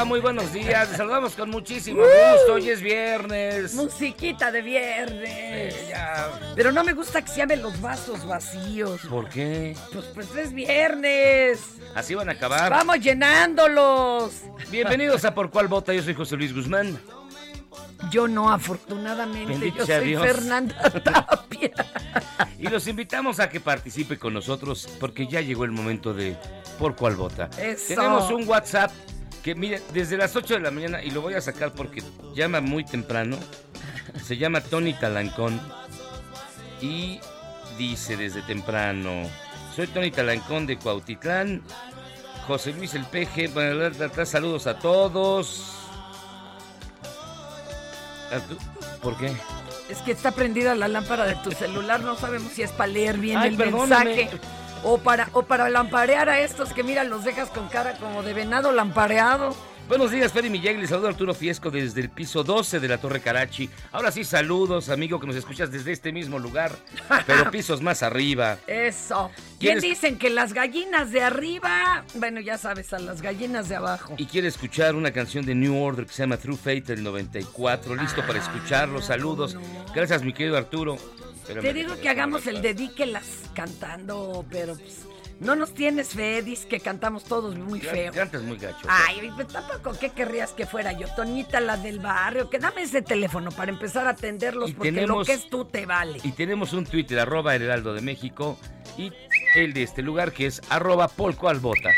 Va? Muy buenos días. Les saludamos con muchísimo gusto. Hoy es viernes. Musiquita de viernes. Eh, ya. Pero no me gusta que se llamen los vasos vacíos. ¿Por qué? Pues, pues es viernes. Así van a acabar. Vamos llenándolos. Bienvenidos a Por Cuál Vota. Yo soy José Luis Guzmán. Yo no, afortunadamente. Bendito yo soy Dios. Fernanda Tapia. Y los invitamos a que participe con nosotros porque ya llegó el momento de Por Cuál Vota. Eso. Tenemos un WhatsApp que, mire, desde las 8 de la mañana, y lo voy a sacar porque llama muy temprano. Se llama Tony Talancón. Y dice desde temprano: Soy Tony Talancón de Cuautitlán. José Luis El Peje, bueno, saludos a todos. ¿A tú? ¿Por qué? Es que está prendida la lámpara de tu celular. No sabemos si es para leer bien Ay, el perdóname. mensaje. O para, o para lamparear a estos que, mira, los dejas con cara como de venado lampareado. Buenos días, Freddy Miguel. Les saludo Arturo Fiesco desde el piso 12 de la Torre Carachi. Ahora sí, saludos, amigo, que nos escuchas desde este mismo lugar, pero pisos más arriba. Eso. ¿Quieres- dicen que las gallinas de arriba, bueno, ya sabes, a las gallinas de abajo. Y quiere escuchar una canción de New Order que se llama True Fate del 94. Listo para escucharlo. Saludos. Gracias, mi querido Arturo. Te digo que hagamos el dedíquelas cantando, pero pues, no nos tienes fe, dices que cantamos todos muy feo. Cantas muy gacho. Ay, pues, tampoco, ¿qué querrías que fuera yo? Toñita, la del barrio, que dame ese teléfono para empezar a atenderlos, Y porque tenemos- lo que es tú te vale. Y tenemos un Twitter, arroba el Heraldo de México, y el de este lugar que es arroba Polco Albota.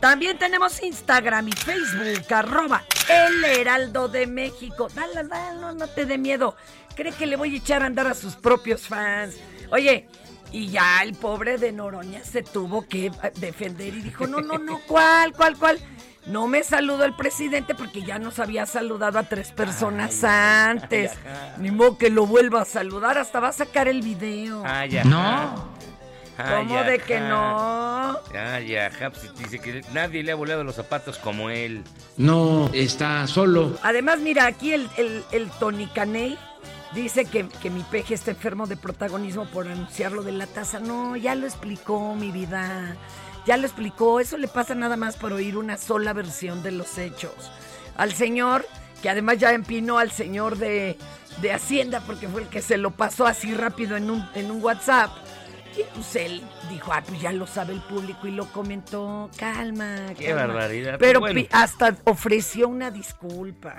También tenemos Instagram y Facebook, arroba El Heraldo de México. Dale, dale, no, no te dé miedo. Cree que le voy a echar a andar a sus propios fans. Oye, y ya el pobre de Noroña se tuvo que eh, defender y dijo, no, no, no, ¿cuál, cuál, cuál? No me saludó el presidente porque ya nos había saludado a tres personas antes. Ni modo que lo vuelva a saludar, hasta va a sacar el video. Ay, ajá. No. Ay, ¿Cómo de que no? Ay, ajá, pues, dice que nadie le ha volado los zapatos como él. No está solo. Además, mira, aquí el, el, el Tony Caney dice que, que mi peje está enfermo de protagonismo por anunciar lo de la taza. No, ya lo explicó mi vida. Ya lo explicó. Eso le pasa nada más por oír una sola versión de los hechos. Al señor, que además ya empinó al señor de, de Hacienda porque fue el que se lo pasó así rápido en un, en un WhatsApp. Y pues él dijo, ah, pues ya lo sabe el público y lo comentó. Calma, Qué calma". barbaridad. Pero Bueno. pi- hasta ofreció una disculpa.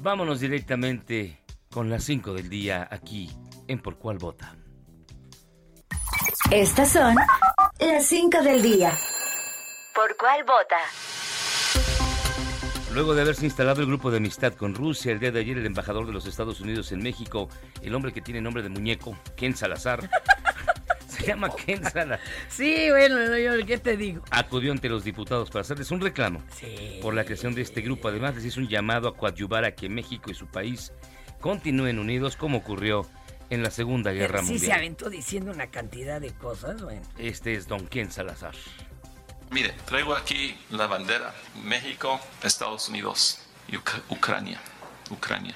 Vámonos directamente con las 5 del día aquí en Por Cuál Vota. Estas son las 5 del día. ¿Por cuál vota? Luego de haberse instalado el grupo de amistad con Rusia, el día de ayer el embajador de los Estados Unidos en México, el hombre que tiene nombre de muñeco, Ken Salazar, se llama Ken Salazar, Sí, bueno, yo, ¿qué te digo? acudió ante los diputados para hacerles un reclamo Sí. por la creación de este grupo. Además, les hizo un llamado a coadyuvar a que México y su país continúen unidos como ocurrió en la Segunda Guerra Sí se Mundial. aventó diciendo una cantidad de cosas, bueno. Este es Don Ken Salazar. Mire, traigo aquí la bandera. México, Estados Unidos y Uc- Ucrania. Ucrania.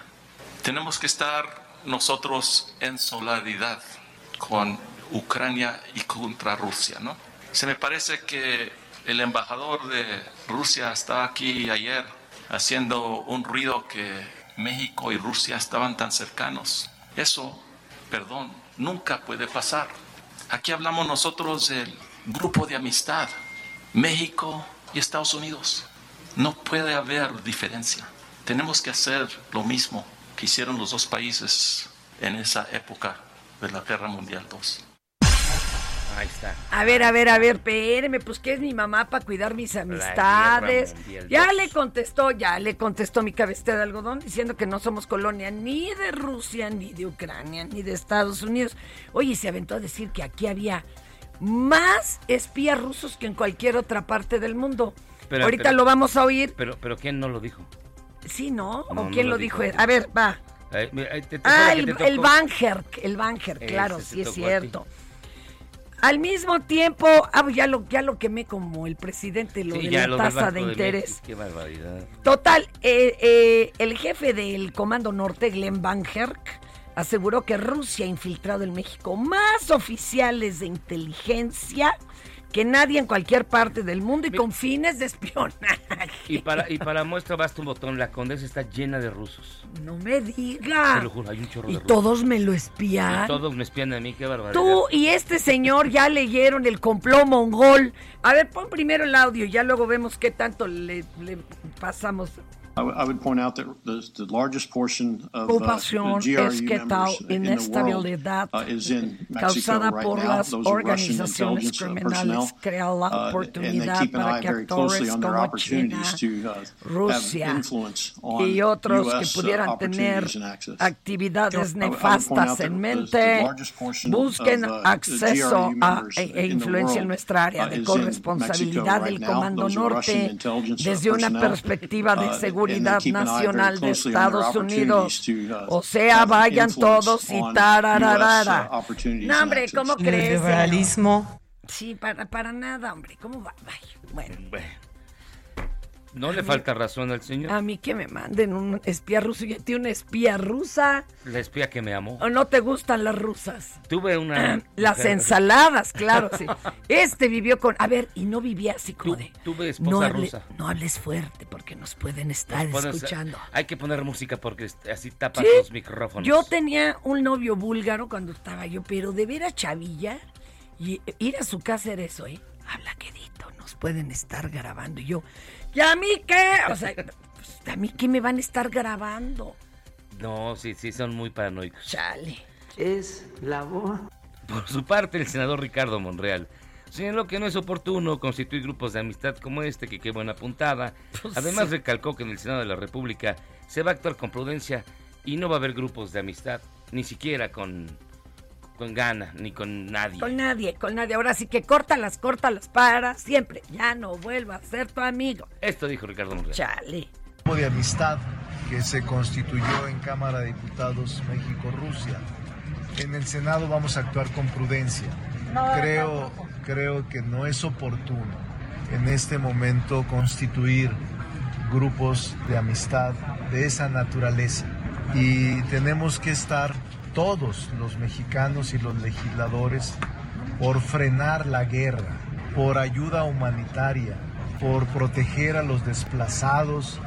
Tenemos que estar nosotros en solidaridad con Ucrania y contra Rusia, ¿no? Se me parece que el embajador de Rusia estaba aquí ayer haciendo un ruido que México y Rusia estaban tan cercanos. Eso, perdón, nunca puede pasar. Aquí hablamos nosotros del grupo de amistad, México y Estados Unidos. No puede haber diferencia. Tenemos que hacer lo mismo que hicieron los dos países en esa época de la Guerra Mundial II. Ahí está. A ver, a ver, a ver, espéreme, pues ¿qué es mi mamá para cuidar mis amistades? Mundial Ya le contestó, ya le contestó mi cabecita de algodón diciendo que no somos colonia ni de Rusia, ni de Ucrania, ni de Estados Unidos. Oye, se aventó a decir que aquí había más espías rusos que en cualquier otra parte del mundo. Pero- Ahorita pero- lo vamos a oír. Pero, pero ¿quién no lo dijo? Sí, ¿no? No, ¿O no quién lo lo dijo? dijo. A ver, va. Eh, te- te- Ah, que el, el Bangerk, el Bangerk, Ese claro, sí es ti. Al mismo tiempo, ah, ya lo, ya lo quemé como el presidente, lo Sí, de la lo tasa de interés. Qué barbaridad. Total, eh, eh, el jefe del Comando Norte, Glenn Bangerk, aseguró que Rusia ha infiltrado en México más oficiales de inteligencia que nadie en cualquier parte del mundo y con fines de espionaje. Y para, y para muestra basta un botón, la condesa está llena de rusos. No me diga. Te lo juro, hay un chorro Y de rusos. todos me lo Y espían. todos me espían a mí, qué barbaridad. Tú y este señor ya leyeron el complot mongol. A ver, pon primero el audio, ya luego vemos qué tanto le, le pasamos. I would- I would point out that the, the largest portion of Ocupación es que tal inestabilidad uh, causada por las organizaciones uh, criminales crea la uh, oportunidad para que actores como opportunities China, to Rusia y otros que pudieran tener actividades nefastas en mente, busquen acceso a, e, influencia en nuestra área de corresponsabilidad del. Comando Norte desde una perspectiva de they seguridad nacional de Estados Unidos. uh, O sea, vayan todos y tarararara. Uh, No, hombre. ¿cómo crees? Neoliberalismo. señor? Sí, para, para nada, hombre. ¿Cómo va? Bueno. No le falta razón al señor. A mí que me manden un espía ruso. Yo tiene una espía rusa. La espía que me amó. ¿O no te gustan las rusas? Tuve una... Las mujer- ensaladas, claro, sí. Este vivió con... A ver, y no vivía así como de... tuve esposa no, hable- rusa. no hables fuerte porque nos pueden estar escuchando. Hay que poner música porque así tapas Sí, los micrófonos. Yo tenía un novio búlgaro cuando estaba yo, pero de ver a Chavilla y ir a su casa era eso, ¿eh? Habla quedito, nos pueden estar grabando. Y yo, ¿y a mí qué? O sea, pues, ¿a mí qué me van a estar grabando? No, sí, sí, son muy paranoicos. Chale. Es la voz. Por su parte, el senador Ricardo Monreal señaló que no es oportuno constituir grupos de amistad como este, que qué buena puntada. Pues Además, sí. recalcó que en el Senado de la República se va a actuar con prudencia y no va a haber grupos de amistad, ni siquiera con, con Gana, ni con nadie. Con nadie, con nadie. Ahora sí que córtalas, córtalas para siempre. Ya no vuelva a ser tu amigo. Esto dijo Ricardo Monreal. Chale. grupo de amistad que se constituyó en Cámara de Diputados México-Rusia. En el Senado vamos a actuar con prudencia. Creo, creo que no es oportuno en este momento constituir grupos de amistad de esa naturaleza. Y tenemos que estar todos los mexicanos y los legisladores por frenar la guerra, por ayuda humanitaria, por proteger a los desplazados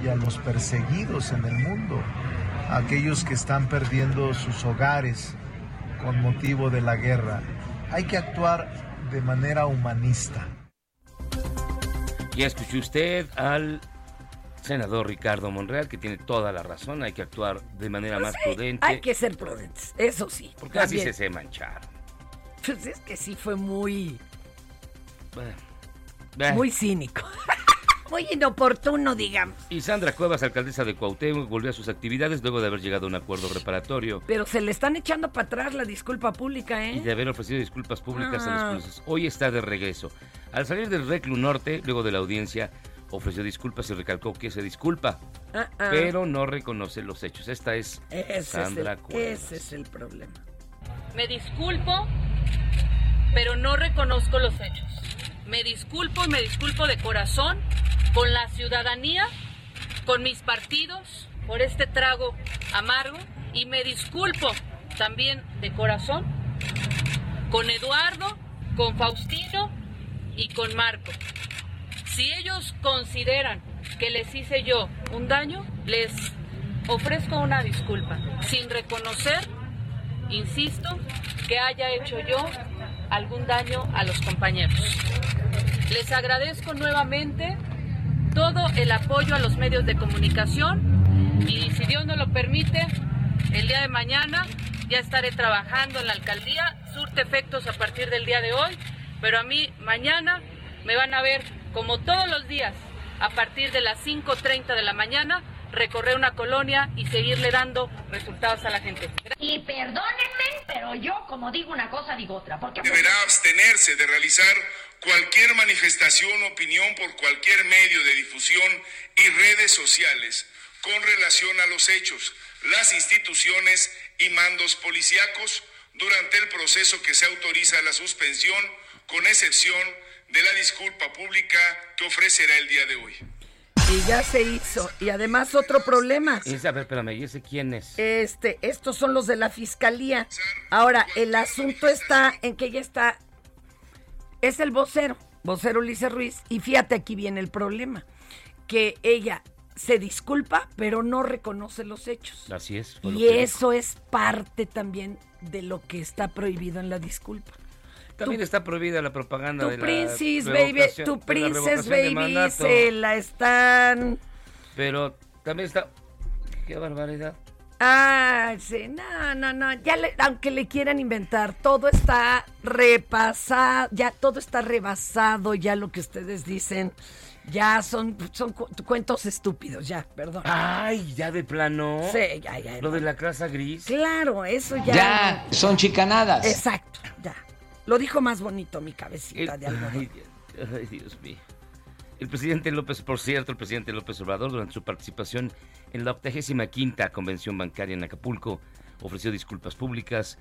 y a los perseguidos en el mundo, aquellos que están perdiendo sus hogares con motivo de la guerra. Hay que actuar de manera humanista. Ya escuchó usted al senador Ricardo Monreal, que tiene toda la razón, hay que actuar de manera más prudente. Hay que ser prudentes, eso sí. Porque así también. se se mancharon. Pues es que sí fue muy, Eh. muy cínico. muy inoportuno, digamos. Y Sandra Cuevas, alcaldesa de Cuauhtémoc, volvió a sus actividades luego de haber llegado a un acuerdo reparatorio Pero se le están echando para atrás la disculpa pública, y ¿eh? de haber ofrecido disculpas públicas a Ah. los cruces. Hoy está de regreso. Al salir del Reclu Norte, luego de la audiencia, ofreció disculpas y recalcó que se disculpa, Ah, ah. pero no reconoce los hechos. Esta es Ese Sandra es, el, Cuevas. ese es el problema. Me disculpo, pero no reconozco los hechos. Me disculpo y me disculpo de corazón con la ciudadanía, con mis partidos, por este trago amargo. Y me disculpo también de corazón con Eduardo, con Faustino y con Marco. Si ellos consideran que les hice yo un daño, les ofrezco una disculpa, sin reconocer insisto, que haya hecho yo algún daño a los compañeros. Les agradezco nuevamente todo el apoyo a los medios de comunicación y si Dios nos lo permite, el día de mañana ya estaré trabajando en la alcaldía, surte efectos a partir del día de hoy, pero a mí mañana me van a ver como todos los días a partir de las 5.30 de la mañana recorrer una colonia y seguirle dando resultados a la gente. Y perdónenme, pero yo como digo una cosa digo otra, porque Deberá abstenerse de realizar cualquier manifestación o opinión por cualquier medio de difusión y redes sociales con relación a los hechos, las instituciones y mandos policíacos durante el proceso que se autoriza la suspensión, con excepción de la disculpa pública que ofrecerá el día de hoy. Y ya se hizo. Y además otro problema. Y ese- a ver, espérame, ¿y ese quién es? Este, estos son los de la fiscalía. Ahora, el asunto está en que ya está. Es el vocero, vocero Ulises Ruiz. Y fíjate, aquí viene el problema: que ella se disculpa, pero no reconoce los hechos. Así es. Y dijo. eso es parte también de lo que está prohibido en la disculpa. También está prohibida la propaganda Tu de la princess, baby, tu de la princess, revocación de baby, se la están... Pero también está... ¡Qué barbaridad! Ah, sí, no, no, no, ya le- aunque le quieran inventar, todo está repasado, ya todo está rebasado, ya lo que ustedes dicen, ya son, son cu- cuentos estúpidos, ya, perdón. ¡Ay, ya de plano! Sí, ya, ya. Lo de la casa gris. Claro, eso ya. Ya, son chicanadas. Exacto. Lo dijo más bonito mi cabecita de algodón. Ay, Dios- ay, Dios mío. El presidente López, por cierto, el presidente López Obrador, durante su participación en la 85 Convención Bancaria en Acapulco, ofreció disculpas públicas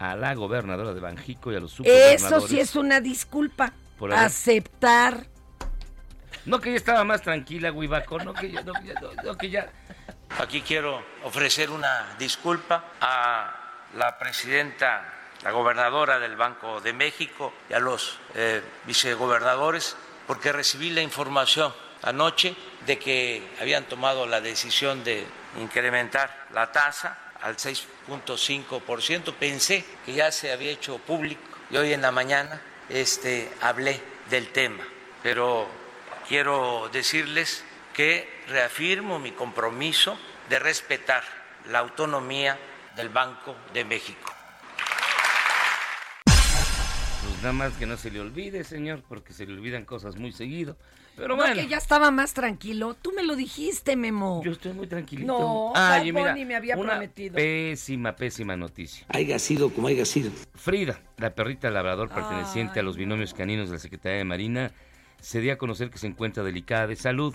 a la gobernadora de Banjico y a los Eso subgobernadores. sí es una disculpa. Por haber- Aceptar. No, que ya estaba más tranquila, Huibaco, no que ya... No, ya- no, no, que ya... Aquí quiero ofrecer una disculpa a la presidenta, la gobernadora del Banco de México y a los eh, vicegobernadores porque recibí la información anoche de que habían tomado la decisión de incrementar la tasa al 6.5%. Pensé que ya se había hecho público y hoy en la mañana este, hablé del tema, pero quiero decirles que reafirmo mi compromiso de respetar la autonomía del Banco de México. Nada más que no se le olvide, señor, porque se le olvidan cosas muy seguido. Pero No, bueno. que ya estaba más tranquilo. Tú me lo dijiste, Memo. Yo estoy muy tranquilito. No, Ay, Bad mira, me había una prometido. Pésima, pésima noticia. Haya sido como haya sido. Frida, la perrita labrador perteneciente a los binomios caninos de la Secretaría de Marina, se dio a conocer que se encuentra delicada de salud,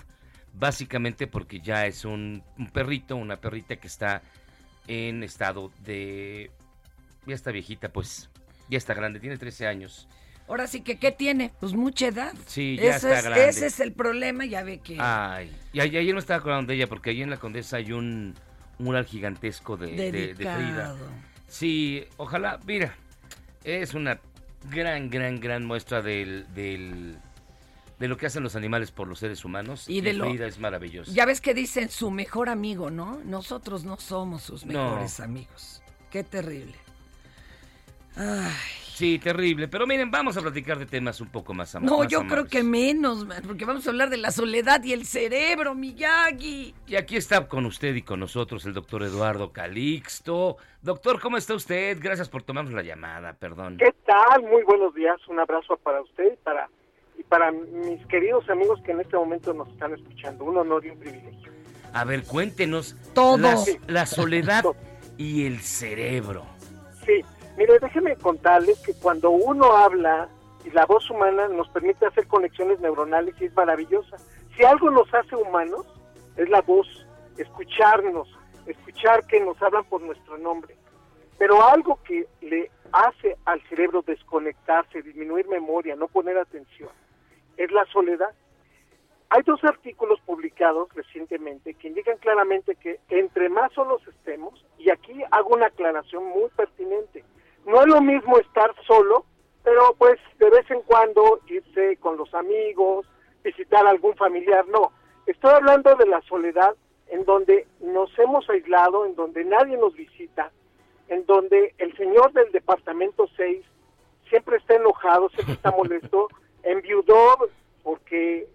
básicamente porque ya es un, un perrito, una perrita que está en estado de... Ya está viejita, pues. Ya está grande, tiene 13 años. Ahora sí que, ¿qué tiene? Pues mucha edad. Sí, ya Ese está es, grande. Ese es el problema, ya ve que... Ay, y ayer me estaba acordando de ella porque ahí en la Condesa hay un mural gigantesco de, de- de Frida. Sí, ojalá, mira, es una gran, gran, gran muestra del, del- de lo que hacen los animales por los seres humanos. Y de lo- Frida es maravillosa. Ya ves que dicen su mejor amigo, ¿no? Nosotros no somos sus No. mejores amigos. Qué terrible. Ay. Sí, terrible. Pero miren, vamos a platicar de temas un poco más am- No, más yo creo amables. que menos, man, porque vamos a hablar de la soledad y el cerebro, Miyagi. Y aquí está con usted y con nosotros el doctor Eduardo Calixto. Doctor, ¿cómo está usted? Gracias por tomarnos la llamada, perdón. ¿Qué tal? Muy buenos días. Un abrazo para usted y para, y para mis queridos amigos que en este momento nos están escuchando. Un honor y un privilegio. A ver, cuéntenos Todo. La, la soledad y el cerebro. Sí, mire, déjeme contarles que cuando uno habla y la voz humana nos permite hacer conexiones neuronales y es maravillosa. Si algo nos hace humanos, es la voz, escucharnos, escuchar que nos hablan por nuestro nombre. Pero algo que le hace al cerebro desconectarse, disminuir memoria, no poner atención, es la soledad. Hay dos artículos publicados recientemente que indican claramente que entre más solos estemos, y aquí hago una aclaración muy pertinente, no es lo mismo estar solo, pero pues de vez en cuando irse con los amigos, visitar a algún familiar, no. Estoy hablando de la soledad en donde nos hemos aislado, en donde nadie nos visita, en donde el señor del departamento 6 siempre está enojado, siempre está molesto, enviudó porque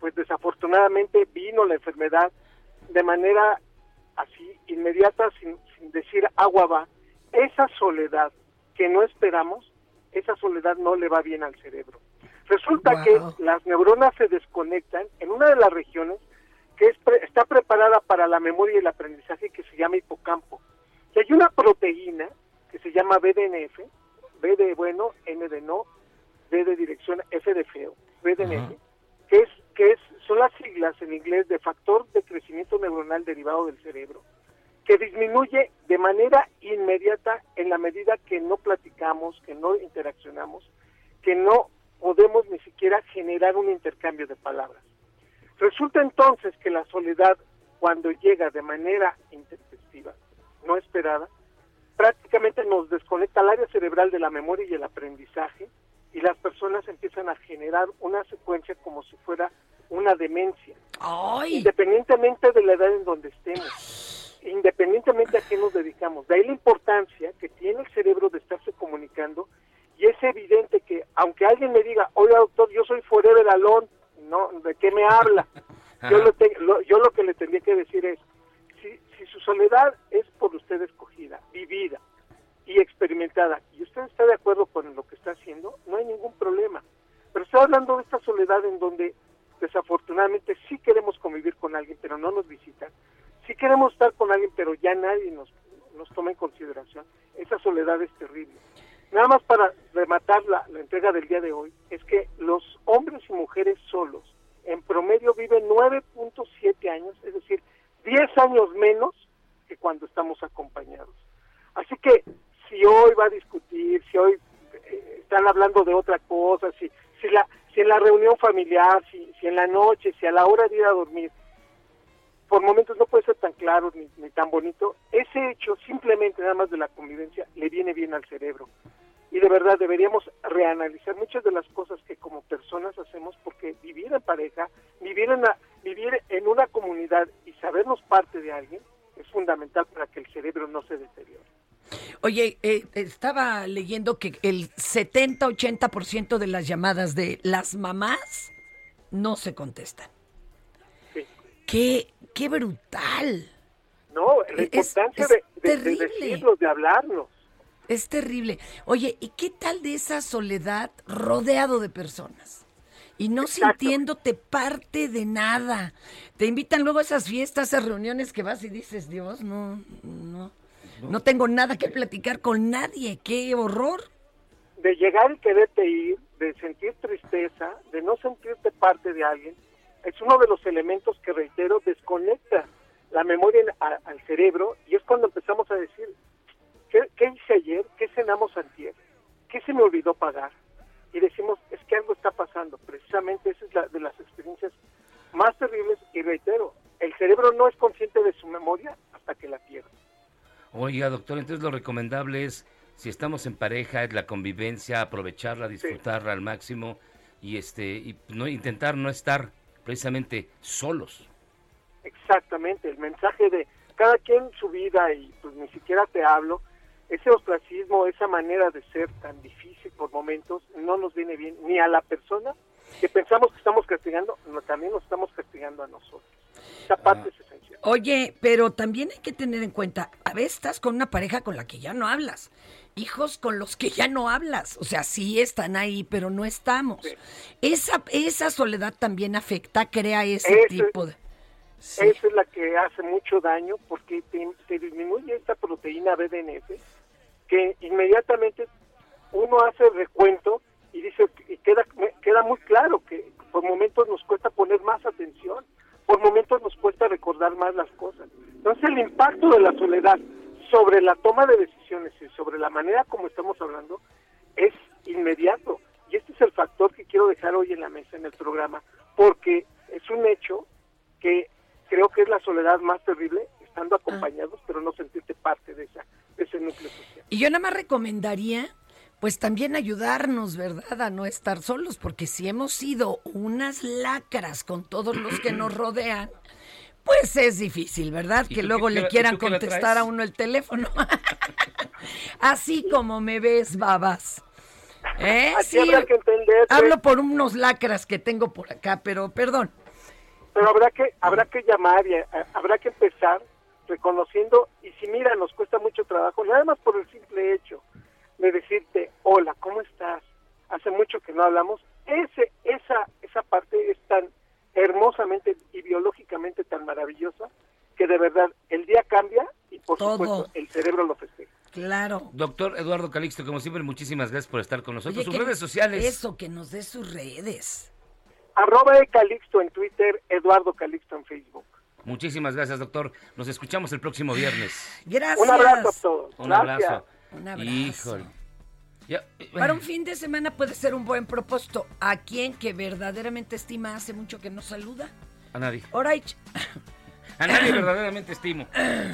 pues desafortunadamente vino la enfermedad de manera así inmediata sin, sin decir agua va. Esa soledad que no esperamos, esa soledad no le va bien al cerebro. Resulta Wow. que las neuronas se desconectan en una de las regiones que es pre- está preparada para la memoria y el aprendizaje que se llama hipocampo. Y hay una proteína que se llama BDNF, B de bueno, N de no, D de dirección, F de feo, BDNF, que es que es son las siglas en inglés de factor de crecimiento neuronal derivado del cerebro, que disminuye de manera inmediata en la medida que no platicamos, que no interaccionamos, que no podemos ni siquiera generar un intercambio de palabras. Resulta entonces que la soledad, cuando llega de manera intempestiva, no esperada, prácticamente nos desconecta el área cerebral de la memoria y el aprendizaje y las personas empiezan a generar una secuencia como si fuera una demencia. Independientemente de la edad en donde estemos, independientemente a qué nos dedicamos. De ahí la importancia que tiene el cerebro de estarse comunicando y es evidente que aunque alguien me diga, oiga doctor, yo soy forever alone, no, ¿de qué me habla? Yo lo, te- lo- yo lo que le tendría que decir es, si, si su soledad es por usted escogida, vivida y experimentada, y usted está de acuerdo con lo que está haciendo, no hay ningún problema. Pero estoy hablando de esta soledad en donde desafortunadamente sí queremos convivir con alguien, pero no nos visitan. Sí queremos estar con alguien, pero ya nadie nos, nos toma en consideración. Esa soledad es terrible. Nada más para rematar la, la entrega del día de hoy, es que los hombres y mujeres solos en promedio viven 9.7 años, es decir, 10 años menos que cuando estamos acompañados. Así que si hoy va a discutir, si hoy eh, están hablando de otra cosa, si, si, la, si en la reunión familiar, si, si en la noche, si a la hora de ir a dormir, por momentos no puede ser tan claro ni, ni tan bonito, ese hecho simplemente nada más de la convivencia le viene bien al cerebro. Y de verdad deberíamos reanalizar muchas de las cosas que como personas hacemos porque vivir en pareja, vivir en, la- vivir en una comunidad y sabernos parte de alguien es fundamental para que el cerebro no se deteriore. Oye, eh, estaba leyendo que el 70-80% de las llamadas de las mamás no se contestan. Qué, qué brutal. No, la Es- importancia es de, de- de hablarnos. Es terrible. Oye, ¿y qué tal de esa soledad rodeado de personas? Y no sintiéndote parte de nada. Te invitan luego a esas fiestas, a esas reuniones que vas y dices, Dios, no, no, no tengo nada que platicar con nadie. ¡Qué horror! de llegar y quererte ir, de sentir tristeza, de no sentirte parte de alguien, es uno de los elementos que, reitero, desconecta la memoria a- al cerebro y es cuando empezamos a decir, ¿qué, qué hice ayer? ¿Qué cenamos antier? ¿Qué se me olvidó pagar? Y decimos, es que algo está pasando. Precisamente esa es la de las experiencias más terribles y reitero, el cerebro no es consciente de su memoria hasta que la pierde. Oiga, doctor, entonces lo recomendable es, si estamos en pareja, es la convivencia, aprovecharla, disfrutarla al máximo y este y no intentar no estar precisamente solos. Exactamente, el mensaje de cada quien su vida y pues ni siquiera te hablo, ese ostracismo, esa manera de ser tan difícil por momentos, no nos viene bien ni a la persona que pensamos que estamos castigando, no, también nos estamos castigando a nosotros. Esa parte es esencial. Oye, pero también hay que tener en cuenta, a veces estás con una pareja con la que ya no hablas, hijos con los que ya no hablas, o sea, sí están ahí, pero no estamos. Esa, esa soledad también afecta, crea ese tipo de... Esa es la que hace mucho daño porque te, te disminuye esta proteína BDNF que inmediatamente uno hace el recuento y dice y queda queda muy claro que por momentos nos cuesta poner más atención, por momentos nos cuesta recordar más las cosas. Entonces el impacto de la soledad sobre la toma de decisiones y sobre la manera como estamos hablando es inmediato. Y este es el factor que quiero dejar hoy en la mesa en el programa, porque es un hecho que creo que es la soledad más terrible, estando acompañados, pero no sentirte parte de, esa, de ese núcleo social. Y yo nada más recomendaría, pues también ayudarnos, ¿verdad? A no estar solos, porque si hemos sido unas lacras con todos los que nos rodean, pues es difícil, ¿verdad? ¿Y Que luego qué- le quieran contestar a uno el teléfono. Así como me ves, babas. ¿Eh? Aquí Sí, habrá que entender que- hablo por unos lacras que tengo por acá, pero perdón. Pero habrá que habrá que llamar y eh, habrá que empezar reconociendo y si mira nos cuesta mucho trabajo nada más por el simple hecho de decirte hola cómo estás hace mucho que no hablamos ese esa esa parte es tan hermosamente y biológicamente tan maravillosa que de verdad el día cambia y por Todo. supuesto el cerebro lo festeja Claro. Doctor Eduardo Calixto, como siempre, muchísimas gracias por estar con nosotros. Oye, Sus redes sociales. Eso, que nos dé sus redes. arroba Calixto en Twitter Eduardo Calixto en Facebook Muchísimas gracias, doctor. Nos escuchamos el próximo viernes. Gracias. Un abrazo a todos. Un Gracias. abrazo. Un abrazo. Híjole. Para un fin de semana puede ser un buen propósito. ¿A quien que verdaderamente estima hace mucho que no saluda? A nadie. Alright. A nadie verdaderamente estimo.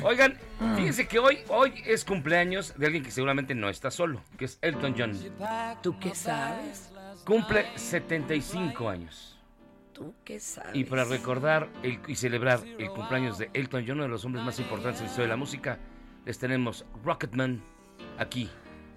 Oigan, fíjense que hoy, hoy es cumpleaños de alguien que seguramente no está solo, que es Elton John. ¿Tú qué sabes? Cumple 75 años. ¿Tú qué sabes? Y para recordar el- y celebrar el cumpleaños de Elton John, uno de los hombres más importantes en la historia de la música, les tenemos Rocketman aquí,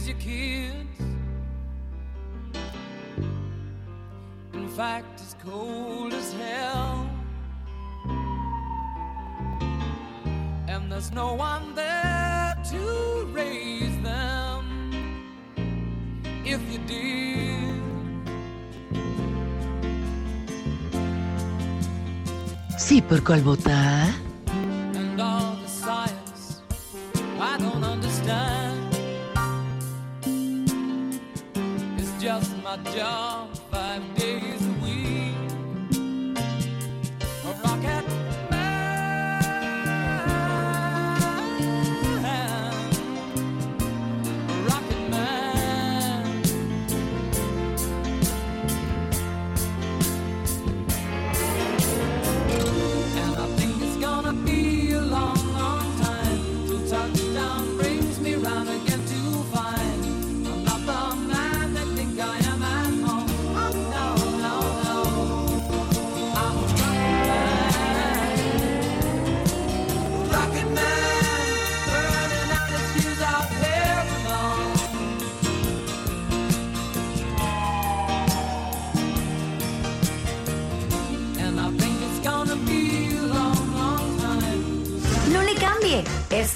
raise your kids. In fact, it's cold as hell. And there's no one there to raise them. If you did, Sí, por cuál 家。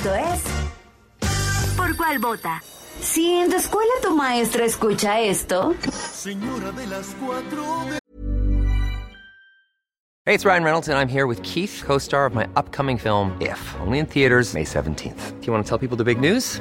Esto es ¿Por cuál vota? Si en tu escuela tu maestra escucha esto, Señora de las cuatro de... Hey, it's Ryan Reynolds, and I'm here with Keith, co star of my upcoming film, If, only in theaters, May 17th. Do you want to tell people the big news?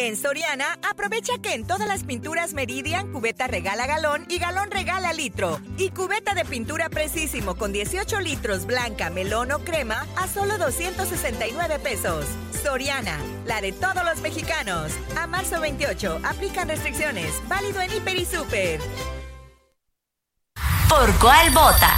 En Soriana, aprovecha que en todas las pinturas Meridian, cubeta regala galón y galón regala litro. Y cubeta de pintura precisísimo con 18 litros blanca, melón o crema a solo 269 pesos. Soriana, la de todos los mexicanos. A marzo 28, aplican restricciones. Válido en Hiper y Super. ¿Por cuál vota?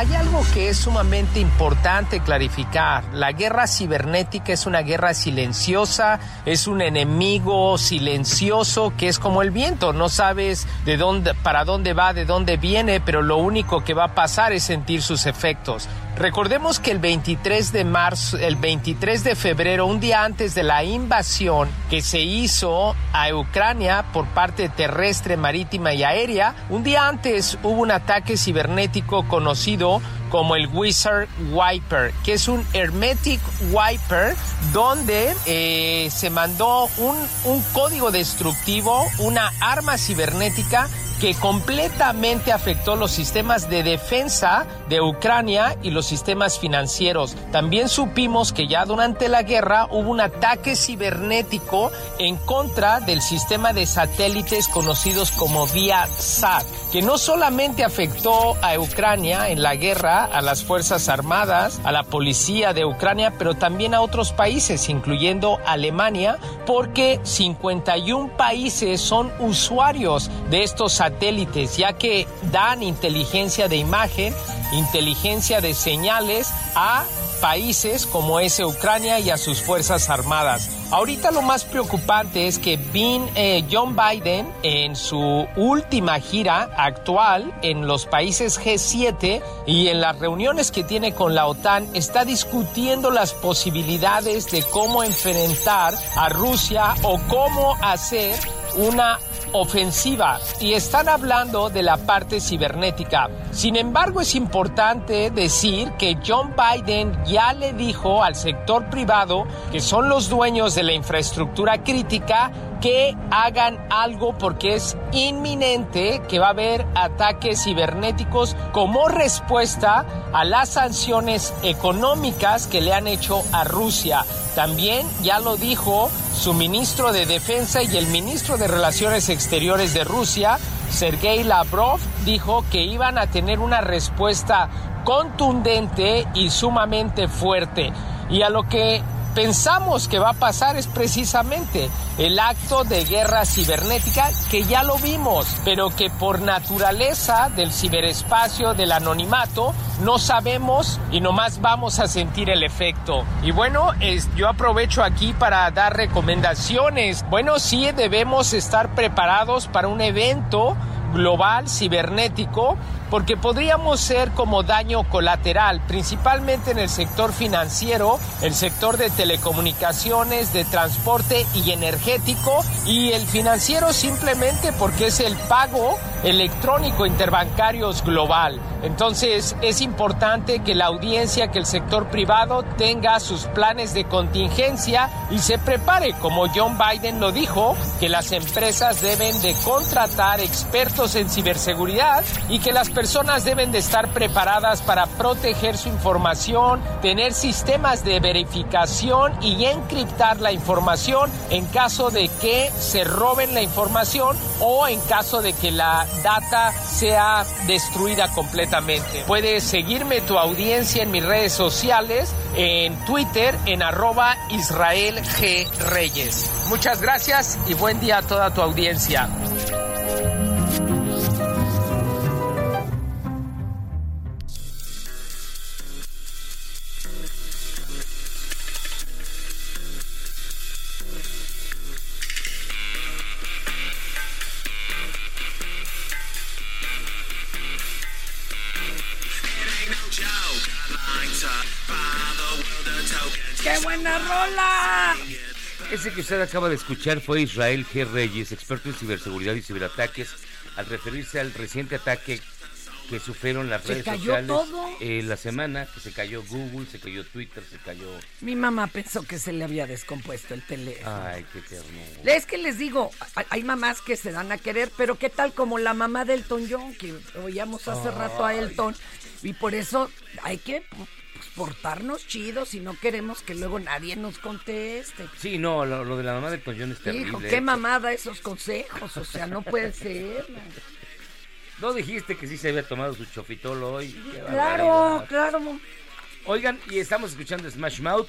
Hay algo que es sumamente importante clarificar. La guerra cibernética es una guerra silenciosa, es un enemigo silencioso que es como el viento. No sabes de dónde, para dónde va, de dónde viene, pero lo único que va a pasar es sentir sus efectos. Recordemos que el 23 de marzo, el 23 de febrero, un día antes de la invasión que se hizo a Ucrania por parte terrestre, marítima y aérea, un día antes hubo un ataque cibernético conocido como el Wizard Wiper, que es un Hermetic Wiper donde eh, se mandó un, un código destructivo, una arma cibernética que completamente afectó los sistemas de defensa de Ucrania y los sistemas financieros. También supimos que ya durante la guerra hubo un ataque cibernético en contra del sistema de satélites conocidos como Viasat, que no solamente afectó a Ucrania en la guerra, a las Fuerzas Armadas, a la policía de Ucrania, pero también a otros países, incluyendo Alemania, porque 51 países son usuarios de estos satélites, ya que dan inteligencia de imagen, inteligencia de señales a países como ese Ucrania y a sus Fuerzas Armadas. Ahorita lo más preocupante es que Bin, eh, John Biden en su última gira actual en los países G7 y en las reuniones que tiene con la OTAN está discutiendo las posibilidades de cómo enfrentar a Rusia o cómo hacer una ofensiva y están hablando de la parte cibernética. Sin embargo, es importante decir que John Biden ya le dijo al sector privado, que son los dueños de la infraestructura crítica, que hagan algo porque es inminente que va a haber ataques cibernéticos como respuesta a las sanciones económicas que le han hecho a Rusia. También ya lo dijo su ministro de Defensa y el ministro de Relaciones Exteriores de Rusia, Sergei Lavrov, dijo que iban a tener una respuesta contundente y sumamente fuerte. Y a lo que pensamos que va a pasar es precisamente el acto de guerra cibernética que ya lo vimos, pero que por naturaleza del ciberespacio, del anonimato, no sabemos y nomás vamos a sentir el efecto. Y bueno, es, yo aprovecho aquí para dar recomendaciones. Bueno, sí debemos estar preparados para un evento global cibernético porque podríamos ser como daño colateral, principalmente en el sector financiero, el sector de telecomunicaciones, de transporte y energético, y el financiero simplemente porque es el pago electrónico interbancarios global. Entonces es importante que la audiencia, que el sector privado tenga sus planes de contingencia y se prepare, como John Biden lo dijo, que las empresas deben de contratar expertos en ciberseguridad y que las personas deben de estar preparadas para proteger su información, tener sistemas de verificación y encriptar la información en caso de que se roben la información o en caso de que la data sea destruida completamente. Puedes seguirme tu audiencia en mis redes sociales, en Twitter, en arroba Israel. Muchas gracias y buen día a toda tu audiencia. Ese que usted acaba de escuchar fue Israel G. Reyes, experto en ciberseguridad y ciberataques, al referirse al reciente ataque que sufrieron las Se redes cayó sociales todo. eh, la semana, que se cayó Google, se cayó Twitter, se cayó... Mi mamá pensó que se le había descompuesto el teléfono. Ay, qué ternura. Es que les digo, hay- mamás que se dan a querer, pero ¿qué tal como la mamá de Elton John, que oíamos hace rato a Elton? Y por eso hay que portarnos chidos si no queremos que luego nadie nos conteste. Sí, no, lo, lo de la mamá de Toñón es terrible. Hijo, qué ¿eh? mamada esos consejos, o sea, no puede ser. No dijiste que sí se había tomado su chofitolo hoy. Qué Claro, claro. Oigan, y estamos escuchando Smash Mouth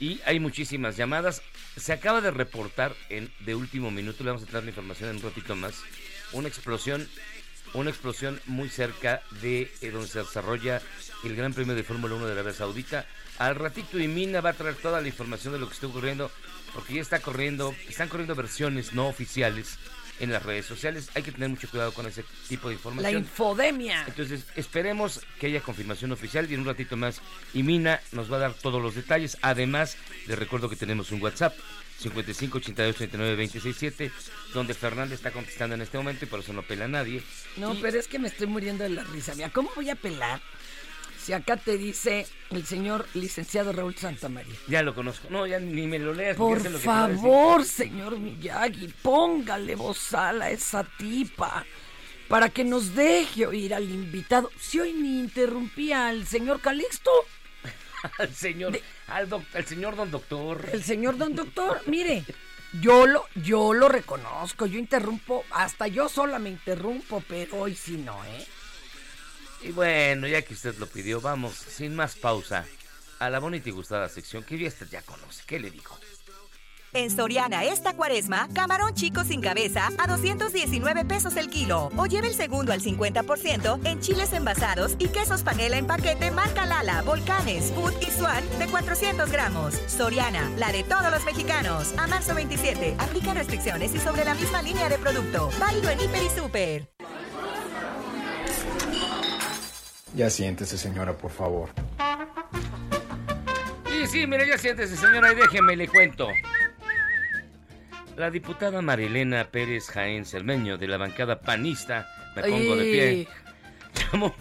y hay muchísimas llamadas. Se acaba de reportar en de último minuto, le vamos a traer la información en un ratito más, una explosión, una explosión muy cerca de eh, donde se desarrolla el Gran Premio de Fórmula 1 de Arabia Saudita. Al ratito Imina va a traer toda la información de lo que está ocurriendo, porque ya está corriendo, están corriendo versiones no oficiales en las redes sociales. Hay que tener mucho cuidado con ese tipo de La información. infodemia. Entonces, esperemos que haya confirmación oficial y en un ratito más Imina nos va a dar todos los detalles. Además, les recuerdo que tenemos un WhatsApp 55 88 39 267 donde Fernanda está contestando en este momento y por eso no pela a nadie. No, Y- pero es que me estoy muriendo de la risa. Mira, ¿cómo voy a pelar si acá te dice el señor licenciado Raúl Santamaría? Ya lo conozco. No, ya ni me lo leas. Por lo que favor, señor Miyagi, póngale bozal a esa tipa para que nos deje oír al invitado. Si hoy ni interrumpía al señor Calixto, al señor, al, doc- al señor don doctor. el señor don doctor, mire, yo lo, yo lo reconozco, yo interrumpo, hasta yo sola me interrumpo, pero hoy sí no, ¿eh? Y bueno, ya que usted lo pidió, vamos, sin más pausa, a la bonita y gustada sección que ya usted ya conoce. ¿Qué le dijo? En Soriana esta cuaresma, camarón chico sin cabeza a 219 pesos el kilo. O lleve el segundo al 50% en chiles envasados y quesos panela en paquete marca Lala, Volcanes, Food y Swan de 400 gramos. Soriana, la de todos los mexicanos. A marzo 27, aplica restricciones y sobre la misma línea de producto. Válido en Hiper y Super. Ya siéntese, señora, por favor. Y sí, mire, ya siéntese, señora, y déjeme le cuento. La diputada Marilena Pérez Jaén Cermeño, de la bancada panista, me pongo de pie, llamó.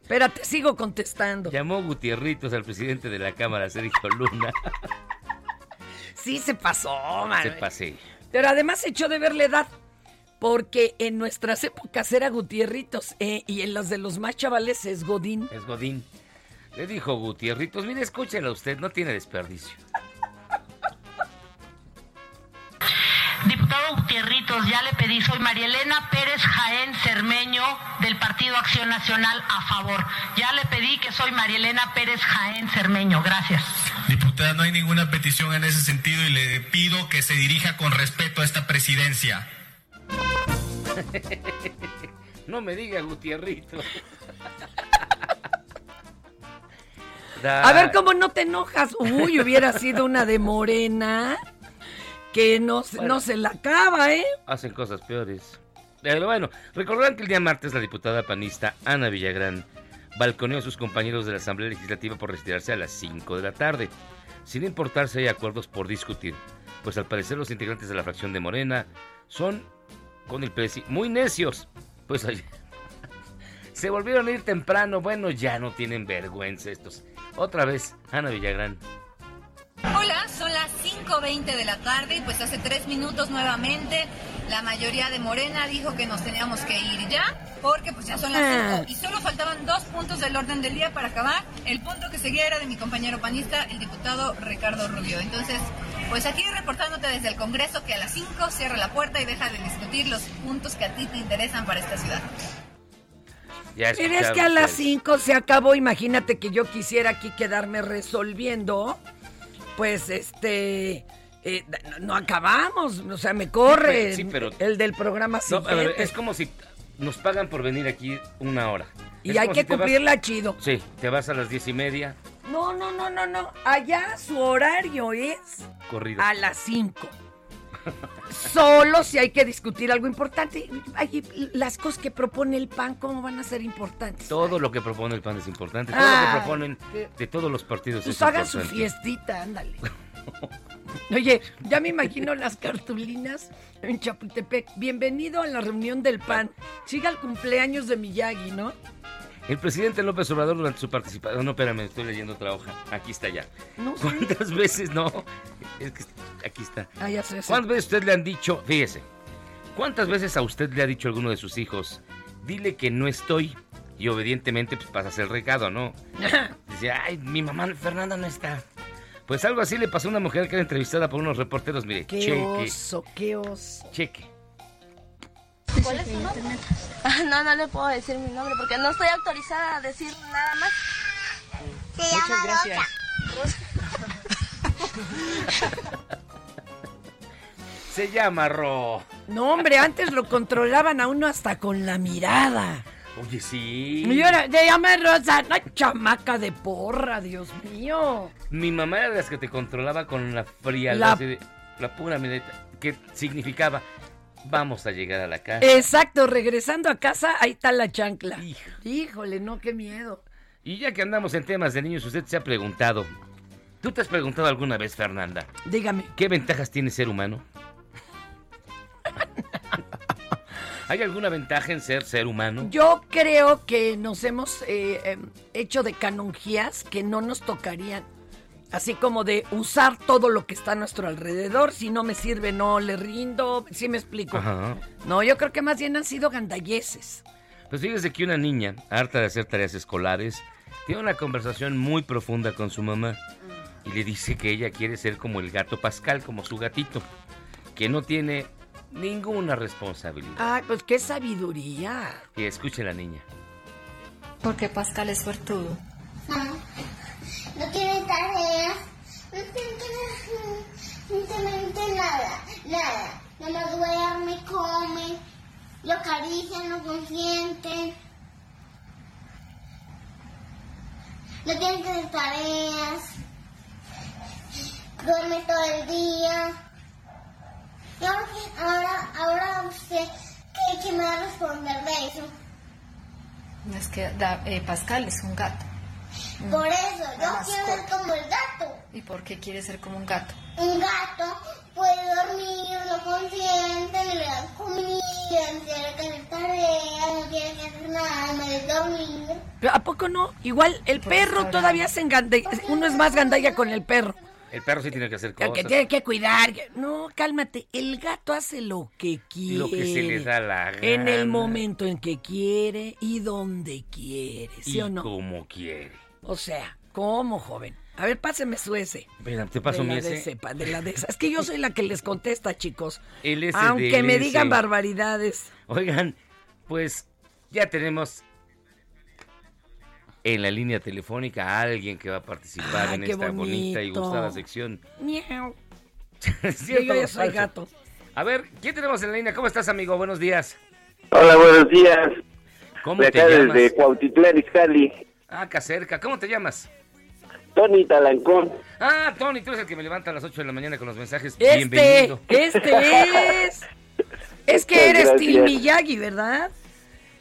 Espérate, sigo contestando. llamó Gutierritos al presidente de la Cámara, Sergio Luna. Sí se pasó, man. Se pasé. Pero además echó de ver la edad. Porque en nuestras épocas era Gutierritos eh, y en las de los más chavales es Godín. Es Godín. Le dijo Gutierritos, mire, escúchela usted, no tiene desperdicio. Diputado Gutierritos, ya le pedí, soy María Elena Pérez Jaén Cermeño del Partido Acción Nacional a favor. Ya le pedí que soy María Elena Pérez Jaén Cermeño, gracias. Diputada, no hay ninguna petición en ese sentido y le pido que se dirija con respeto a esta presidencia. no me diga Gutierritos. A ver cómo no te enojas. Uy, hubiera sido una de morena que no, se- Bueno. no se la acaba, ¿eh? hacen cosas peores. Pero bueno, recordarán que el día martes la diputada panista Ana Villagrán balconeó a sus compañeros de la Asamblea Legislativa por retirarse a las 5 de la tarde, sin importar si hay acuerdos por discutir, pues al parecer los integrantes de la fracción de Morena son, con el presi, muy necios. Pues ayer se volvieron a ir temprano, bueno, ya no tienen vergüenza estos. Otra vez, Ana Villagrán. Hola, son las 5.20 de la tarde y pues hace tres minutos nuevamente La mayoría de Morena dijo que nos teníamos que ir ya, porque pues ya son las Ah. 5 y solo faltaban dos puntos del orden del día para acabar. El punto que seguía era de mi compañero panista, el diputado Ricardo Rubio. Entonces, pues aquí reportándote desde el Congreso que a las 5 cierra la puerta y deja de discutir los puntos que a ti te interesan para esta ciudad. Ya Pero es que a las ustedes. 5 se acabó. Imagínate que yo quisiera aquí quedarme resolviendo. Pues este. eh, no, acabamos. O sea, me corre Sí, pero- el del programa No, a ver, siguiente. es como si nos pagan por venir aquí una hora. Y Es hay que si vas- cumplirla chido. Sí, te vas a las diez y media, No, no, no, no, no. Allá su horario es corrido. a las 5. Solo si hay que discutir algo importante. Las cosas que propone el PAN, ¿cómo van a ser importantes? Todo lo que propone el PAN es importante. Todo lo que proponen qué- de todos los partidos Pues es hagan su importante. fiestita, ándale. Oye, ya me imagino las cartulinas en Chapultepec. Bienvenido a la reunión del PAN. Siga el cumpleaños de Miyagi, ¿no? El presidente López Obrador durante su participación... No, espérame, estoy leyendo otra hoja. Aquí está ya. No sé. ¿Cuántas veces no? Es que aquí está. Ah, ya sé. ¿Cuántas veces usted le han dicho, fíjese, cuántas veces a usted le ha dicho alguno de sus hijos, dile que no estoy? Y obedientemente pues pasas el recado, ¿no? Dice, ay, mi mamá Fernanda no está. Pues algo así le pasó a una mujer que era entrevistada por unos reporteros, mire, Qué cheque, oso, qué oso. cheque. ¿Cuál es tu nombre? No, no le puedo decir mi nombre porque no estoy autorizada a decir nada más. Muchas gracias. Se llama Ro. No, hombre, antes lo controlaban a uno hasta con la mirada. Oye, sí. Y ahora, se llama Rosa, no chamaca de porra, Dios mío. Mi mamá era de las que te controlaba con la frialdad, La- de- la pura mirada, que significaba, vamos a llegar a la casa. Exacto, regresando a casa, ahí está la chancla. Híjole, no, qué miedo. Y ya que andamos en temas de niños, usted se ha preguntado, ¿tú te has preguntado alguna vez, Fernanda, Dígame. qué ventajas tiene ser humano? ¿Hay alguna ventaja en ser ser humano? Yo creo que nos hemos eh, eh, hecho de canonjías que no nos tocarían. Así como de usar todo lo que está a nuestro alrededor. Si no me sirve, no le rindo. ¿Sí me explico? Ajá. No, yo creo que más bien han sido gandalleses. Pues fíjese que una niña, harta de hacer tareas escolares, tiene una conversación muy profunda con su mamá y le dice que ella quiere ser como el gato Pascal, como su gatito, que no tiene ninguna responsabilidad. Ay, pues qué sabiduría. Y escuche la niña. Porque Pascal es suertudo. No tiene tareas, no tiene absolutamente nada, nada. No me duerme, come, lo acaricia, lo consiente. No tiene hacer tareas, duerme todo el día. Y ahora, ahora, usted, ¿qué, qué me va a responder de eso? Es que eh, Pascal es un gato. Por eso, yo quiero ser como el gato. ¿Y por qué quiere ser como un gato? Un gato puede dormir, lo consiente, le dan comida, no tiene que hacer tareas, no tiene que hacer nada, más de dormir. Pero, ¿A poco no? Igual el perro todavía se engandalla. Uno es más gandalla con el perro. El perro sí tiene que hacer Que cosas. tiene que cuidar. que- No, cálmate. El gato hace lo que quiere. Lo que se le da la gana. En el momento en que quiere y donde quiere. ¿Sí y o no? como quiere. O sea, ¿cómo, joven? A ver, páseme su S. Mira, te paso de mi la S. de cepa, de la de esa. Es que yo soy la que les contesta, chicos. El S Aunque me S. digan barbaridades. Oigan, pues ya tenemos en la línea telefónica a alguien que va a participar Ay, en esta bonita y gustada sección. Miau. ¿Cierto Yo ya soy falso? gato. A ver, ¿quién tenemos en la línea? ¿Cómo estás, amigo? Buenos días. Hola, buenos días. ¿Cómo de te acá llamas? desde Cuautitlán, Izcalli. Ah, acá cerca. ¿Cómo te llamas? Tony Talancón. Ah, Tony, tú eres el que me levanta a las 8 de la mañana con los mensajes. Este, Bienvenido. este es. Es que Muchas eres. Til Miyagi, ¿verdad?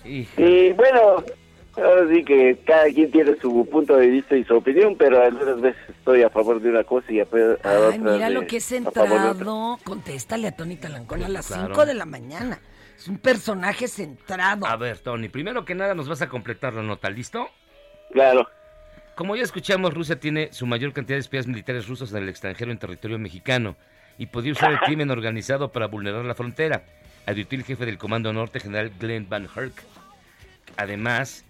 Y bueno, ahora sí que cada quien tiene su punto de vista y su opinión, pero algunas veces estoy a favor de una cosa y a, a Ay, otras mira de- lo que es otra. centrado. Contéstale a Tony Talancón a las Claro. 5 de la mañana. Es un personaje centrado. A ver, Tony, primero que nada nos vas a completar la nota, ¿listo? Claro. Como ya escuchamos, Rusia tiene su mayor cantidad de espías militares rusos en el extranjero en territorio mexicano y podría usar el crimen organizado para vulnerar la frontera. advirtió el jefe del Comando Norte, general Glenn Van Herk. Además,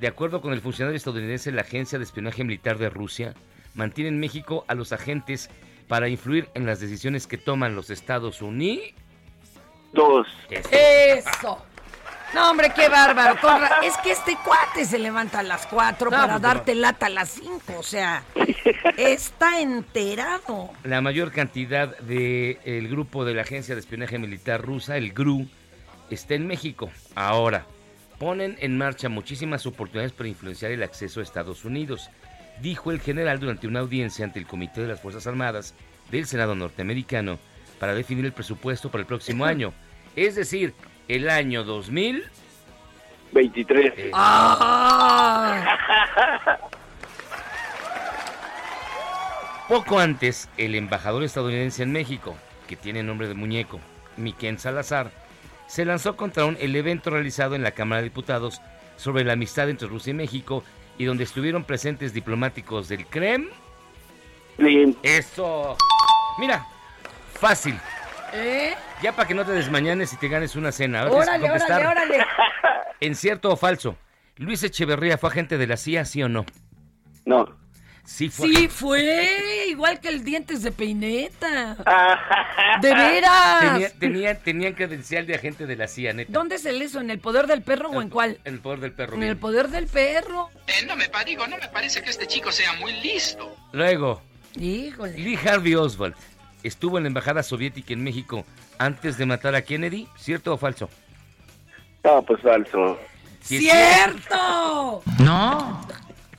de acuerdo con el funcionario estadounidense, la Agencia de Espionaje Militar de Rusia mantiene en México a los agentes para influir en las decisiones que toman los Estados Unidos. Dos. Eso. No, hombre, qué bárbaro. Con ra- Es que este cuate se levanta a las 4 No, para pues, darte lata a las 5. O sea, está enterado. La mayor cantidad del grupo de la Agencia de Espionaje Militar rusa, el GRU, está en México. Ahora, ponen en marcha muchísimas oportunidades para influenciar el acceso a Estados Unidos, dijo el general durante una audiencia ante el Comité de las Fuerzas Armadas del Senado norteamericano para definir el presupuesto para el próximo año. Es decir, el año 2000. 23. Poco antes, el embajador estadounidense en México, que tiene nombre de muñeco, Miquel Salazar, se lanzó contra un, el evento realizado en la Cámara de Diputados sobre la amistad entre Rusia y México y donde estuvieron presentes diplomáticos del Kremlin. Eso. Mira, fácil. ¿Eh? Ya para que no te desmañanes y te ganes una cena. Órale, órale, órale. ¿En cierto o falso? ¿Luis Echeverría fue agente de la CIA, sí o no? No. Sí fue. Sí, fue igual que el dientes de peineta. ¿De veras? Tenía, tenía, tenían credencial de agente de la CIA, neta. ¿Dónde es el eso? ¿En el poder del perro o en cuál? En el poder del perro. En bien. el poder del perro. Eh, no me digo, no me parece que este chico sea muy listo. Luego, Híjole. Lee Harvey Oswald estuvo en la embajada soviética en México antes de matar a Kennedy, ¿cierto o falso? No, pues falso. Sí, ¡Cierto! No.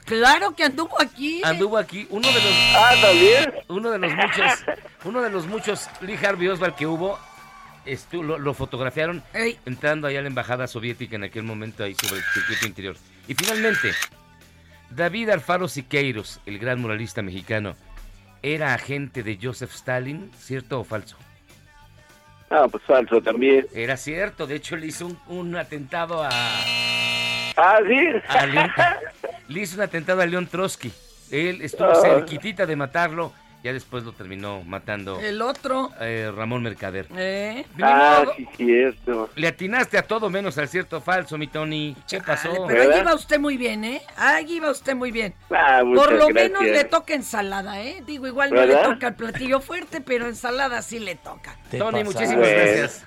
Claro que anduvo aquí. Anduvo aquí uno de los Ah, también. uno de los muchos uno de los muchos Lee Harvey Oswald que hubo estu- lo, lo fotografiaron Ey. entrando allá a la embajada soviética en aquel momento ahí sobre el circuito interior. Y finalmente, David Alfaro Siqueiros, el gran muralista mexicano, era agente de Joseph Stalin, ¿cierto o falso? Ah, pues falso también. Era cierto, de hecho le hizo un, un atentado a, Ah, sí. a le hizo un atentado a León Trotsky. Él estuvo Ah. cerquitita de matarlo, ya después lo terminó matando El otro. eh, Ramón Mercader. ¿Eh? Ah, sí, cierto. Le atinaste a todo menos al cierto o falso, mi Tony. ¿Qué pasó? Pero ahí iba usted muy bien, ¿eh? Ahí iba usted muy bien. Ah, Por lo gracias. menos le toca ensalada, ¿eh? Digo, igual no ¿Verdad? le toca el platillo fuerte, pero ensalada sí le toca. Tony, muchísimas gracias.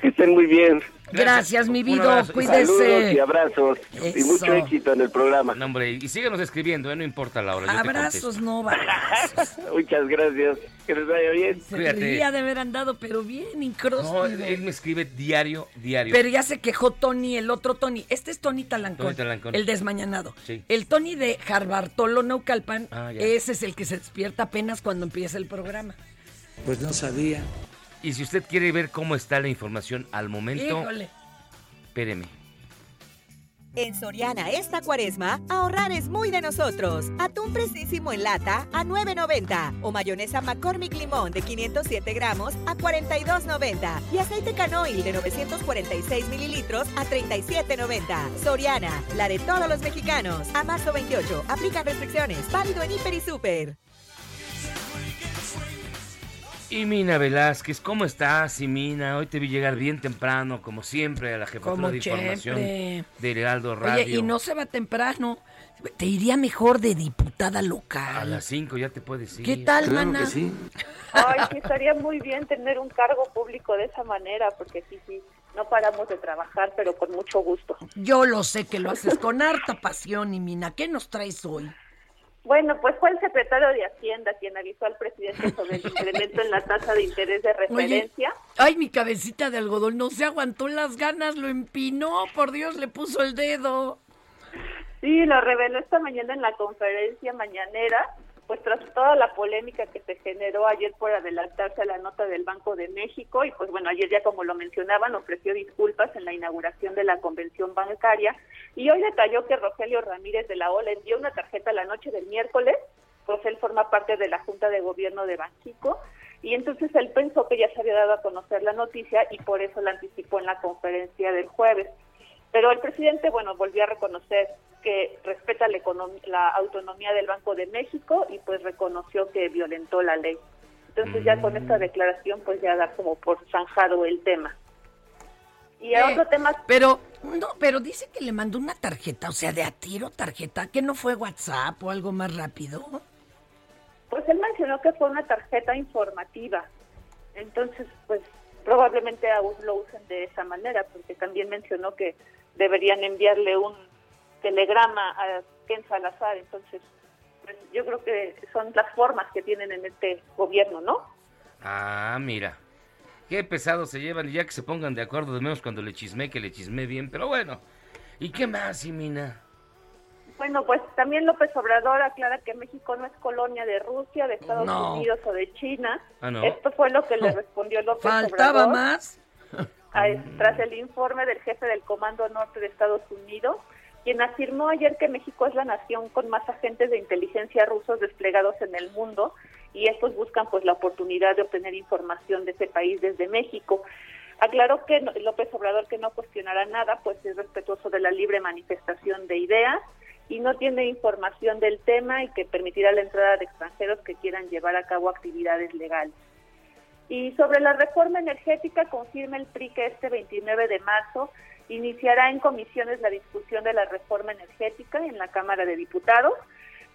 Que estén muy bien. Gracias, mi vida. abrazo. Saludos y Cuídese. abrazos. Y mucho éxito en el programa. No, hombre, y síganos escribiendo, ¿eh? no importa la hora. yo te Abrazos, no balazos. Muchas gracias. Que les vaya bien. Se Cuídate. debería de haber andado, pero bien incróspido. No, él me escribe diario, diario. Pero ya se quejó Tony, el otro Tony. Este es Tony Talancón, Tony Talancón. el desmañanado. Sí. El Tony de Jarbartolo Naucalpan, Ah, ese es el que se despierta apenas cuando empieza el programa. Pues no sabía. Y si usted quiere ver cómo está la información al momento, Híjole. espéreme. En Soriana esta cuaresma, ahorrar es muy de nosotros. Atún fresísimo en lata a 9.90 o mayonesa McCormick Limón de 507 gramos a 42.90 y aceite canoil de 946 mililitros a 37.90. Soriana, la de todos los mexicanos. A marzo 28, aplica restricciones. Válido en Hiper y Super. Y Mina Velázquez, ¿cómo estás, y Mina? Hoy te vi llegar bien temprano, como siempre, a la jefatura Como de información de Heraldo Radio. Oye, y no se va temprano. Te iría mejor de diputada A local. las 5 ya te puedes ir. ¿Qué tal, mana? Ay, sí, estaría muy bien tener un cargo público de esa manera, porque sí, sí, no paramos de trabajar, pero con mucho gusto. Yo lo sé que lo haces con harta pasión y mina. ¿Qué nos traes hoy? Bueno, pues fue el secretario de Hacienda quien avisó al presidente sobre el incremento en la tasa de interés de Oye, referencia. ay, mi cabecita de algodón no se aguantó las ganas, lo empinó, por Dios, le puso el dedo. Sí, lo reveló esta mañana en la conferencia mañanera, pues tras toda la polémica que se generó ayer por adelantarse a la nota del Banco de México y pues bueno, ayer ya como lo mencionaban ofreció disculpas en la inauguración de la convención bancaria y hoy detalló que Rogelio Ramírez de la O le envió una tarjeta la noche del miércoles, pues él forma parte de la Junta de Gobierno de Banxico y entonces él pensó que ya se había dado a conocer la noticia y por eso la anticipó en la conferencia del jueves. Pero el presidente, bueno, volvió a reconocer que respeta la, econom- la autonomía del Banco de México y pues reconoció que violentó la ley. Entonces ya con esta declaración pues ya da como por zanjado el tema. Y a Eh, otro tema, Pero, no, pero dice que le mandó una tarjeta, o sea, de a tiro tarjeta, que no fue WhatsApp o algo más rápido. pues él mencionó que fue una tarjeta informativa. Entonces pues probablemente aún lo usen de esa manera, porque también mencionó que deberían enviarle un telegrama a Ken Salazar. Entonces pues, yo creo que son las formas que tienen en este gobierno, ¿no? Ah, mira. Qué pesado se llevan y ya que se pongan de acuerdo, de menos cuando le chismé, que le chismé bien. Pero bueno. ¿Y qué más, Simina? Bueno, pues también López Obrador aclara que México no es colonia de Rusia, de Estados No. Unidos o de China. Ah, ¿no? Esto fue lo que le respondió López Faltaba Obrador más. a- tras el informe del jefe del Comando Norte de Estados Unidos, quien afirmó ayer que México es la nación con más agentes de inteligencia rusos desplegados en el mundo y estos buscan pues la oportunidad de obtener información de ese país desde México. Aclaró que López Obrador que no cuestionará nada, pues es respetuoso de la libre manifestación de ideas y no tiene información del tema y que permitirá la entrada de extranjeros que quieran llevar a cabo actividades legales. Y sobre la reforma energética, confirma el PRI que este 29 de marzo iniciará en comisiones la discusión de la reforma energética en la Cámara de Diputados.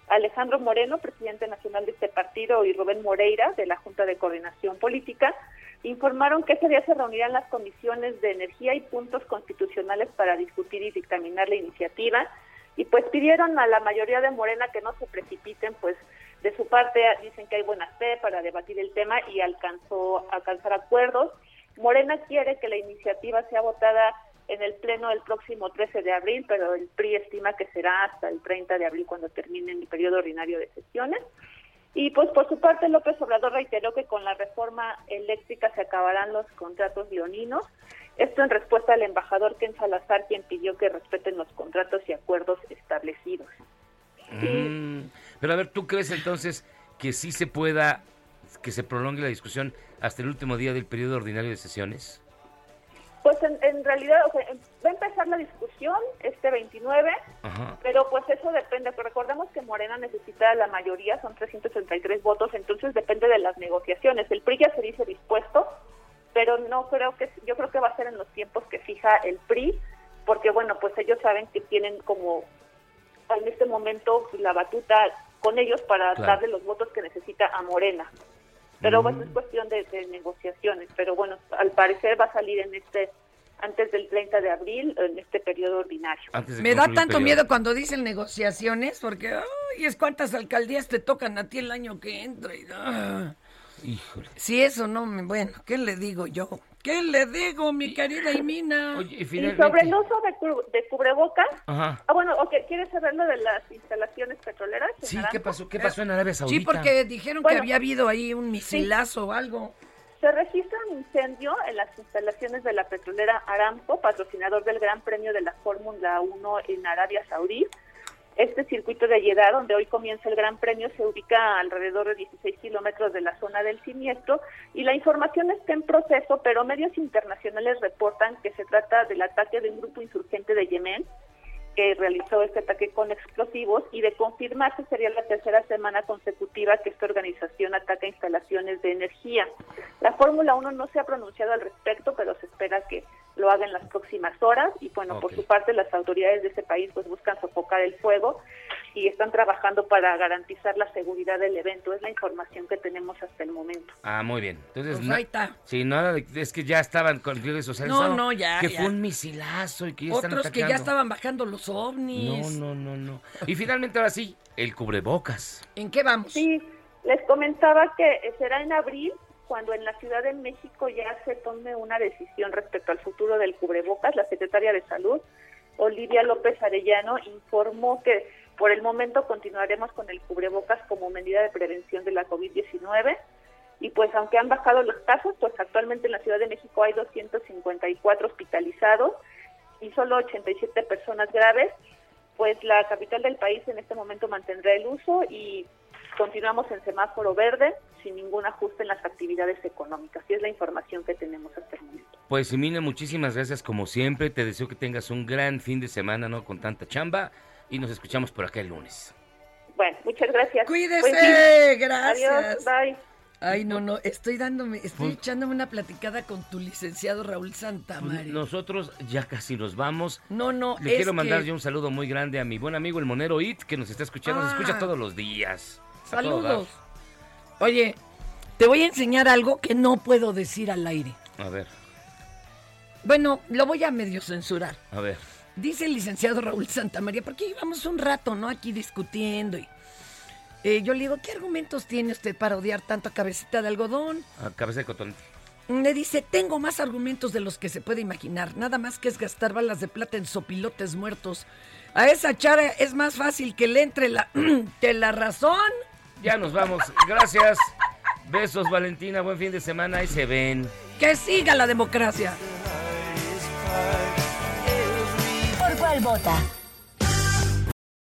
Alejandro Moreno, presidente nacional de este partido, y Rubén Moreira, de la Junta de Coordinación Política, informaron que ese día se reunirán las comisiones de energía y puntos constitucionales para discutir y dictaminar la iniciativa y pues pidieron a la mayoría de Morena que no se precipiten, pues de su parte dicen que hay buena fe para debatir el tema y alcanzó alcanzar acuerdos. Morena quiere que la iniciativa sea votada en el pleno del próximo 13 de abril, pero el PRI estima que será hasta el 30 de abril cuando termine el periodo ordinario de sesiones. Y pues por su parte López Obrador reiteró que con la reforma eléctrica se acabarán los contratos leoninos. Esto en respuesta al embajador Ken Salazar, quien pidió que respeten los contratos y acuerdos establecidos. Mm, Pero a ver, ¿tú crees entonces que sí se pueda, que se prolongue la discusión hasta el último día del periodo ordinario de sesiones? Pues en, en realidad o sea, em- va a empezar la discusión este 29, Ajá. pero pues eso depende. Pero recordemos que Morena necesita la mayoría, son 333 votos, entonces depende de las negociaciones. El PRI ya se dice dispuesto, pero no creo que, yo creo que va a ser en los tiempos que fija el PRI, porque bueno, pues ellos saben que tienen como en este momento la batuta con ellos para Claro. darle los votos que necesita a Morena. Pero bueno, es cuestión de, de negociaciones. Pero bueno, al parecer va a salir en este antes del 30 de abril, en este periodo ordinario. Me da tanto miedo cuando dicen negociaciones, porque, ay, es cuántas alcaldías te tocan a ti el año que entra. Y, ah. Híjole. Si eso no me, bueno, ¿qué le digo yo? ¿Qué le digo, mi querida Imina? Oye, Y sobre el uso de, cu- de cubrebocas, Ajá. ah, bueno, ok, ¿quieres saber lo de las instalaciones petroleras? Sí? ¿qué pasó? ¿Qué pasó en Arabia Saudita? Sí, porque dijeron Bueno, que había habido ahí un misilazo o algo. Se registra un incendio en las instalaciones de la petrolera Aramco, patrocinador del Gran Premio de la Fórmula 1 en Arabia Saudí. Este circuito de Jeddah, donde hoy comienza el Gran Premio, se ubica alrededor de 16 kilómetros de la zona del siniestro y la información está en proceso, pero medios internacionales reportan que se trata del ataque de un grupo insurgente de Yemen que realizó este ataque con explosivos y de confirmarse sería la tercera semana consecutiva que esta organización ataca instalaciones de energía. La Fórmula 1 no se ha pronunciado al respecto, pero se espera que lo haga en las próximas horas y bueno, por su parte las autoridades de ese país pues buscan sofocar el fuego y están trabajando para garantizar la seguridad del evento. Es la información que tenemos hasta el momento. Ah, muy bien. Entonces, Pues no- ahí está. Sí, nada de- es que ya estaban con redes sociales. No, no, ya, Que ya. fue un misilazo y que ya están Otros que ya estaban bajando los ovnis. No, no, no, no. Y finalmente ahora sí, el cubrebocas. ¿En qué vamos? Sí, les comentaba que será en abril cuando en la Ciudad de México ya se tome una decisión respecto al futuro del cubrebocas. La secretaria de Salud, Olivia López Arellano, informó que por el momento continuaremos con el cubrebocas como medida de prevención de la COVID-19. Y pues aunque han bajado los casos, pues actualmente en la Ciudad de México hay 254 hospitalizados y solo 87 personas graves pues la capital del país en este momento mantendrá el uso y continuamos en semáforo verde sin ningún ajuste en las actividades económicas. Y es la información que tenemos hasta el momento. Pues Simina, muchísimas gracias como siempre. Te deseo que tengas un gran fin de semana, ¿no? Con tanta chamba. Y nos escuchamos por acá el lunes. Bueno, muchas gracias. Cuídese, gracias. Adiós, bye. Ay, no, no, estoy dándome, estoy Pues- echándome una platicada con tu licenciado Raúl Santamaría. Nosotros ya casi nos vamos. No, no, Le es quiero mandar que- yo un saludo muy grande a mi buen amigo el Monero It, que nos está escuchando, nos Ah. escucha todos los días. Saludos. Oye, te voy a enseñar algo que no puedo decir al aire. A ver, Bueno, lo voy a medio censurar. a ver. Dice el licenciado Raúl Santamaría, porque llevamos un rato, ¿no? Aquí discutiendo. Y, eh, yo le digo, ¿qué argumentos tiene usted para odiar tanto a cabecita de algodón? A cabeza de cotón. Me dice, tengo más argumentos de los que se puede imaginar. Nada más que es gastar balas de plata en sopilotes muertos. A esa chara es más fácil que le entre la, que la razón. Ya nos vamos. Gracias. Besos, Valentina. Buen fin de semana. Ahí se ven. Que siga la democracia. ¿Por cuál vota?